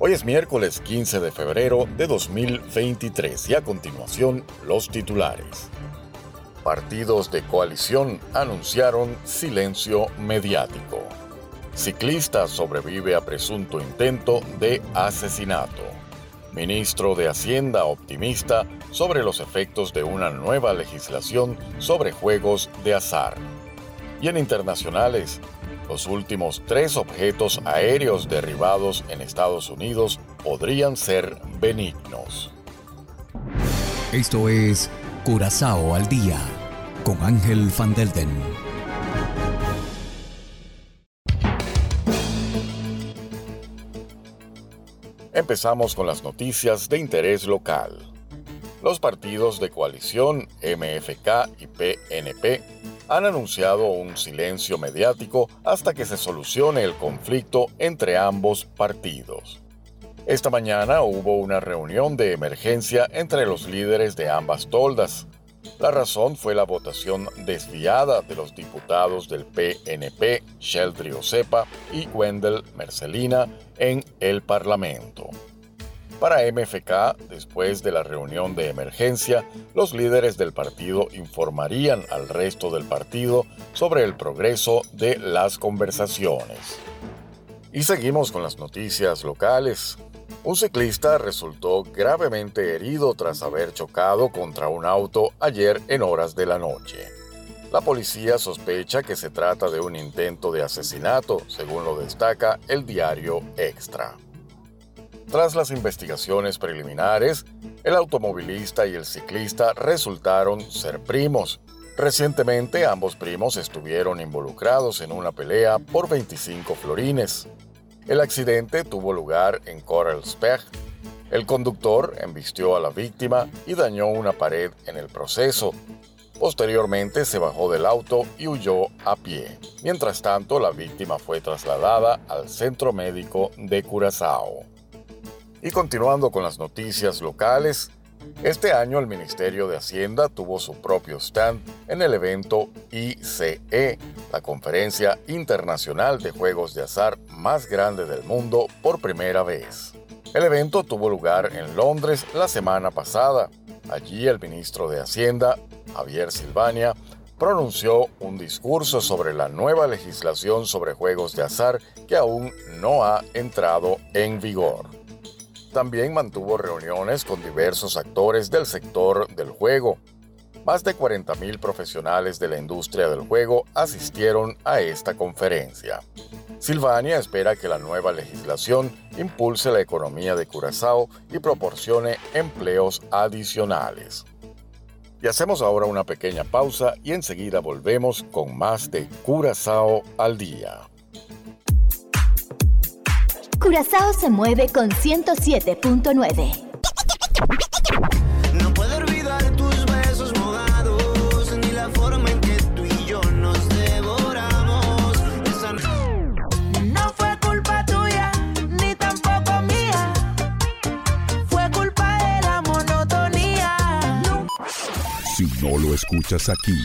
Hoy es miércoles 15 de febrero de 2023 y a continuación los titulares. Partidos de coalición anunciaron silencio mediático. Ciclista sobrevive a presunto intento de asesinato. Ministro de Hacienda optimista sobre los efectos de una nueva legislación sobre juegos de azar. Y en internacionales, los últimos tres objetos aéreos derribados en Estados Unidos podrían ser benignos. Esto es Curazao al Día con Ángel Van Delden. Empezamos con las noticias de interés local. Los partidos de coalición MFK y PNP han anunciado un silencio mediático hasta que se solucione el conflicto entre ambos partidos. Esta mañana hubo una reunión de emergencia entre los líderes de ambas toldas. La razón fue la votación desviada de los diputados del PNP, Sheldry Osepa y Wendell Mercelina, en el Parlamento. Para MFK, después de la reunión de emergencia, los líderes del partido informarían al resto del partido sobre el progreso de las conversaciones. Y seguimos con las noticias locales. Un ciclista resultó gravemente herido tras haber chocado contra un auto ayer en horas de la noche. La policía sospecha que se trata de un intento de asesinato, según lo destaca el diario Extra. Tras las investigaciones preliminares, el automovilista y el ciclista resultaron ser primos. Recientemente ambos primos estuvieron involucrados en una pelea por 25 florines. El accidente tuvo lugar en Korelspech. El conductor embistió a la víctima y dañó una pared en el proceso. Posteriormente se bajó del auto y huyó a pie. Mientras tanto, la víctima fue trasladada al centro médico de Curazao. Y continuando con las noticias locales, este año el Ministerio de Hacienda tuvo su propio stand en el evento ICE, la conferencia internacional de juegos de azar más grande del mundo por primera vez. El evento tuvo lugar en Londres la semana pasada. Allí el ministro de Hacienda, Javier Silvania, pronunció un discurso sobre la nueva legislación sobre juegos de azar que aún no ha entrado en vigor. También mantuvo reuniones con diversos actores del sector del juego. Más de 40.000 profesionales de la industria del juego asistieron a esta conferencia. Silvania espera que la nueva legislación impulse la economía de Curazao y proporcione empleos adicionales. Y hacemos ahora una pequeña pausa y enseguida volvemos con más de Curazao al día. Curazao se mueve con 107.9. No puedo olvidar tus besos mojados, ni la forma en que tú y yo nos devoramos. Esa no fue culpa tuya, ni tampoco mía. Fue culpa de la monotonía. Si no lo escuchas aquí,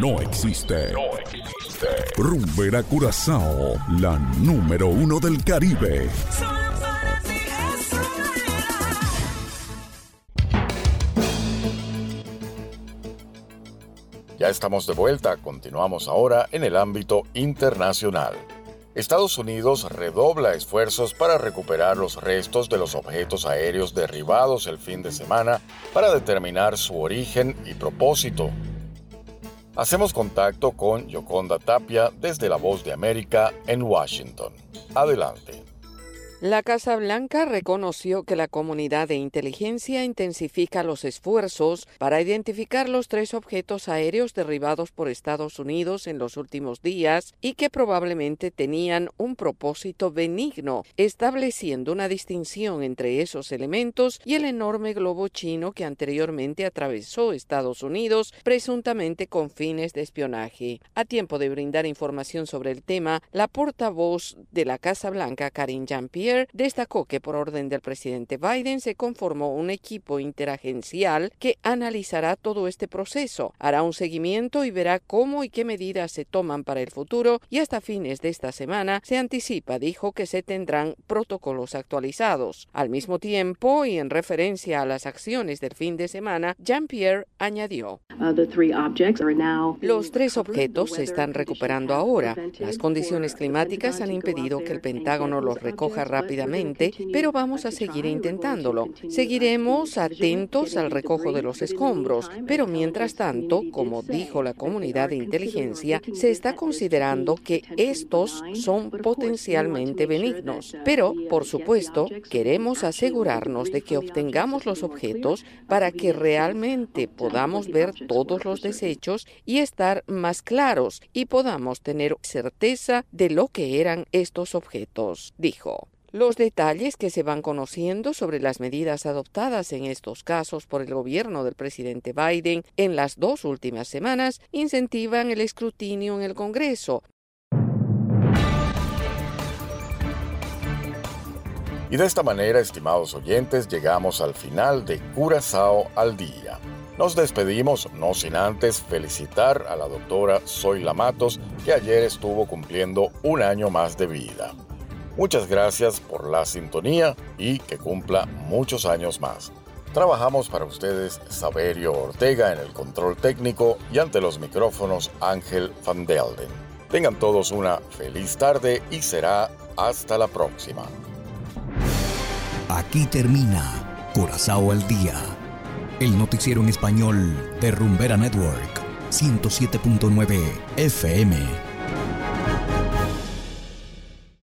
no existe. Rumbera Curazao, la número uno del Caribe. Ya estamos de vuelta, continuamos ahora en el ámbito internacional. Estados Unidos redobla esfuerzos para recuperar los restos de los objetos aéreos derribados el fin de semana para determinar su origen y propósito. Hacemos contacto con Yoconda Tapia desde La Voz de América en Washington. Adelante. La Casa Blanca reconoció que la comunidad de inteligencia intensifica los esfuerzos para identificar los tres objetos aéreos derribados por Estados Unidos en los últimos días y que probablemente tenían un propósito benigno, estableciendo una distinción entre esos elementos y el enorme globo chino que anteriormente atravesó Estados Unidos, presuntamente con fines de espionaje. A tiempo de brindar información sobre el tema, la portavoz de la Casa Blanca, Karine Jean-Pierre, destacó que por orden del presidente Biden se conformó un equipo interagencial que analizará todo este proceso, hará un seguimiento y verá cómo y qué medidas se toman para el futuro y hasta fines de esta semana se anticipa, dijo, que se tendrán protocolos actualizados. Al mismo tiempo y en referencia a las acciones del fin de semana, Jean-Pierre añadió. Uh, Los tres objetos se están recuperando ahora. Las condiciones climáticas han impedido que el Pentágono los recoja rápidamente, pero vamos a seguir intentándolo. Seguiremos atentos al recojo de los escombros, pero mientras tanto, como dijo la comunidad de inteligencia, se está considerando que estos son potencialmente benignos. Pero, por supuesto, queremos asegurarnos de que obtengamos los objetos para que realmente podamos ver todos los desechos y estar más claros y podamos tener certeza de lo que eran estos objetos, dijo. Los detalles que se van conociendo sobre las medidas adoptadas en estos casos por el gobierno del presidente Biden en las dos últimas semanas incentivan el escrutinio en el Congreso. Y de esta manera, estimados oyentes, llegamos al final de Curazao al Día. Nos despedimos no sin antes felicitar a la doctora Zoila Matos, que ayer estuvo cumpliendo un año más de vida. Muchas gracias por la sintonía y que cumpla muchos años más. Trabajamos para ustedes Saberio Ortega en el control técnico y ante los micrófonos Ángel Van Delden. Tengan todos una feliz tarde y será hasta la próxima. Aquí termina Corazao al Día, el noticiero en español de Rumbera Network, 107.9 FM.